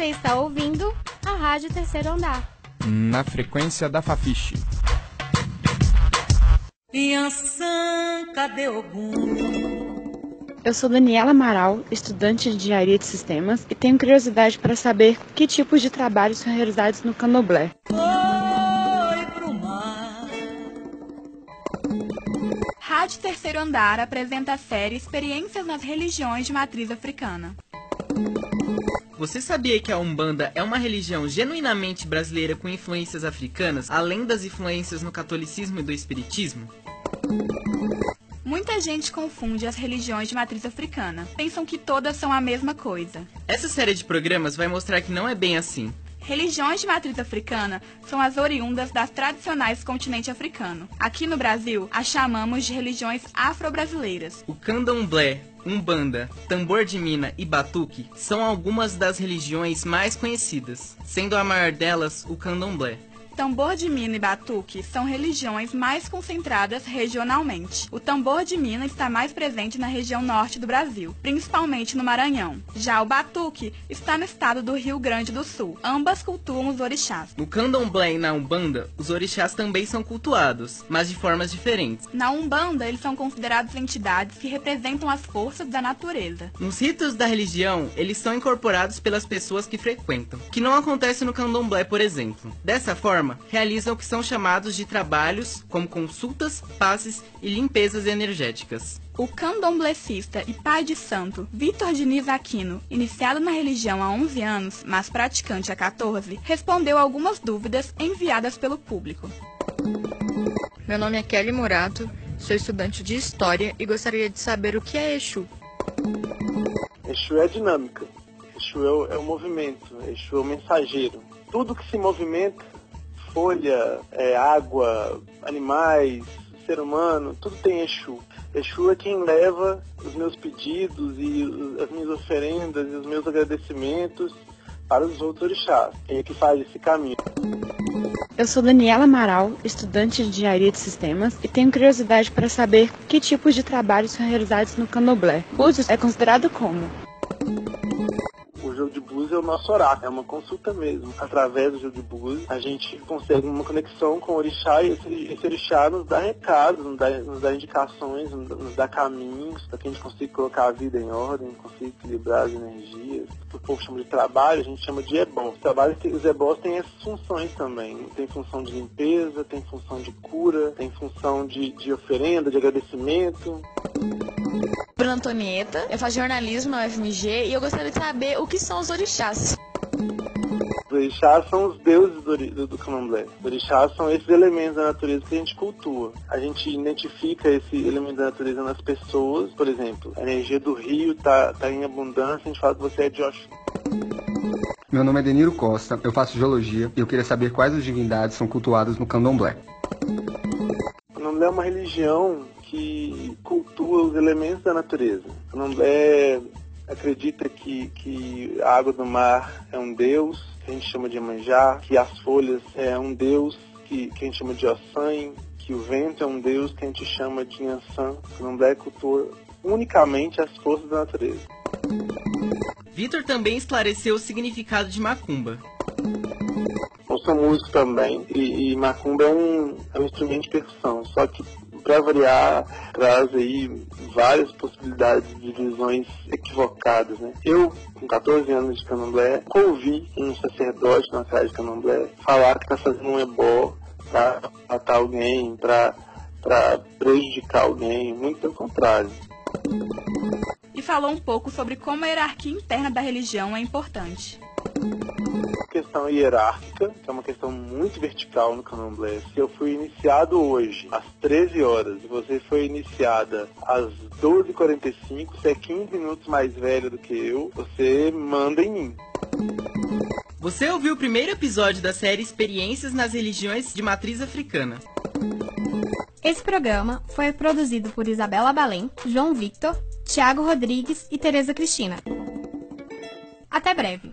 Você está ouvindo a Rádio Terceiro Andar. Na frequência da Fafiche. Eu sou Daniela Amaral, estudante de Engenharia de Sistemas, e tenho curiosidade para saber que tipos de trabalhos são realizados no candomblé. Rádio Terceiro Andar apresenta a série Experiências nas Religiões de Matriz Africana. Você sabia que a Umbanda é uma religião genuinamente brasileira com influências africanas, além das influências no catolicismo e do espiritismo? Muita gente confunde as religiões de matriz africana. Pensam que todas são a mesma coisa. Essa série de programas vai mostrar que não é bem assim. Religiões de matriz africana são as oriundas das tradicionais do continente africano. Aqui no Brasil, as chamamos de religiões afro-brasileiras. O candomblé, umbanda, tambor de mina e batuque são algumas das religiões mais conhecidas, sendo a maior delas o candomblé. Tambor de mina e batuque são religiões mais concentradas regionalmente. O tambor de mina está mais presente na região norte do Brasil, principalmente no Maranhão. Já o batuque está no estado do Rio Grande do Sul. Ambas cultuam os orixás. No candomblé e na umbanda, os orixás também são cultuados, mas de formas diferentes. Na Umbanda, eles são considerados entidades que representam as forças da natureza. Nos ritos da religião, eles são incorporados pelas pessoas que frequentam, que não acontece no candomblé, por exemplo. Dessa forma, realizam o que são chamados de trabalhos, como consultas, passes e limpezas energéticas. O candomblecista e pai de santo Vitor Diniz Aquino, iniciado na religião há 11 anos, mas praticante há 14, respondeu algumas dúvidas enviadas pelo público. Meu nome é Kelly Murato, sou estudante de História e gostaria de saber o que é Exu. Exu é dinâmica. Exu é o, é o movimento. Exu é o mensageiro. Tudo que se movimenta, folha, é, água, animais, ser humano, tudo tem Exu. Exu é quem leva os meus pedidos e as minhas oferendas e os meus agradecimentos para os outros orixás. Quem é que faz esse caminho? Eu sou Daniela Amaral, estudante de Engenharia de Sistemas, e tenho curiosidade para saber que tipos de trabalhos são realizados no candomblé. Búzios é considerado como? É o nosso oráculo, é uma consulta mesmo. Através do búzios, a gente consegue uma conexão com o orixá e esse, esse orixá nos dá recados, nos dá, nos dá indicações, nos dá, caminhos para que a gente consiga colocar a vida em ordem, consiga equilibrar as energias. O povo chama de trabalho, a gente chama de ebó. Tem- os ebós têm essas funções também. Tem função de limpeza, tem função de cura, tem função de, de oferenda, de agradecimento. Bruna Antonieta, eu faço jornalismo na UFMG e eu gostaria de saber o que são os orixás. Os orixás são os deuses do, do candomblé. Os orixás são esses elementos da natureza que a gente cultua. A gente identifica esse elemento da natureza nas pessoas. Por exemplo, a energia do rio está tá em abundância, a gente fala que você é de Oxum. Meu nome é Deniro Costa, eu faço geologia e eu queria saber quais as divindades são cultuadas no candomblé. O candomblé é uma religião que cultua os elementos da natureza. Candomblé acredita que, que a água do mar é um deus, que a gente chama de Iemanjá, que as folhas é um deus, que, que a gente chama de Ossan, que o vento é um deus, que a gente chama de Yansan. Candomblé cultua unicamente as forças da natureza. Vitor também esclareceu o significado de macumba. Eu sou músico também e, e macumba é um, é um instrumento de percussão, só que para variar traz aí várias possibilidades de visões equivocadas, né? Eu, com 14 anos de candomblé, ouvi um sacerdote na casa de candomblé falar que está fazendo um ebó para matar alguém, para prejudicar alguém, muito pelo contrário. E falou um pouco sobre como a hierarquia interna da religião é importante. Questão hierárquica, que é uma questão muito vertical no candomblé. Se eu fui iniciado hoje às 13 horas e você foi iniciada às 12h45, você é 15 minutos mais velho do que eu, você manda em mim. Você ouviu o primeiro episódio da série Experiências nas Religiões de Matriz Africana. Esse programa foi produzido por Isabela Balém, João Victor, Tiago Rodrigues e Tereza Cristina. Até breve.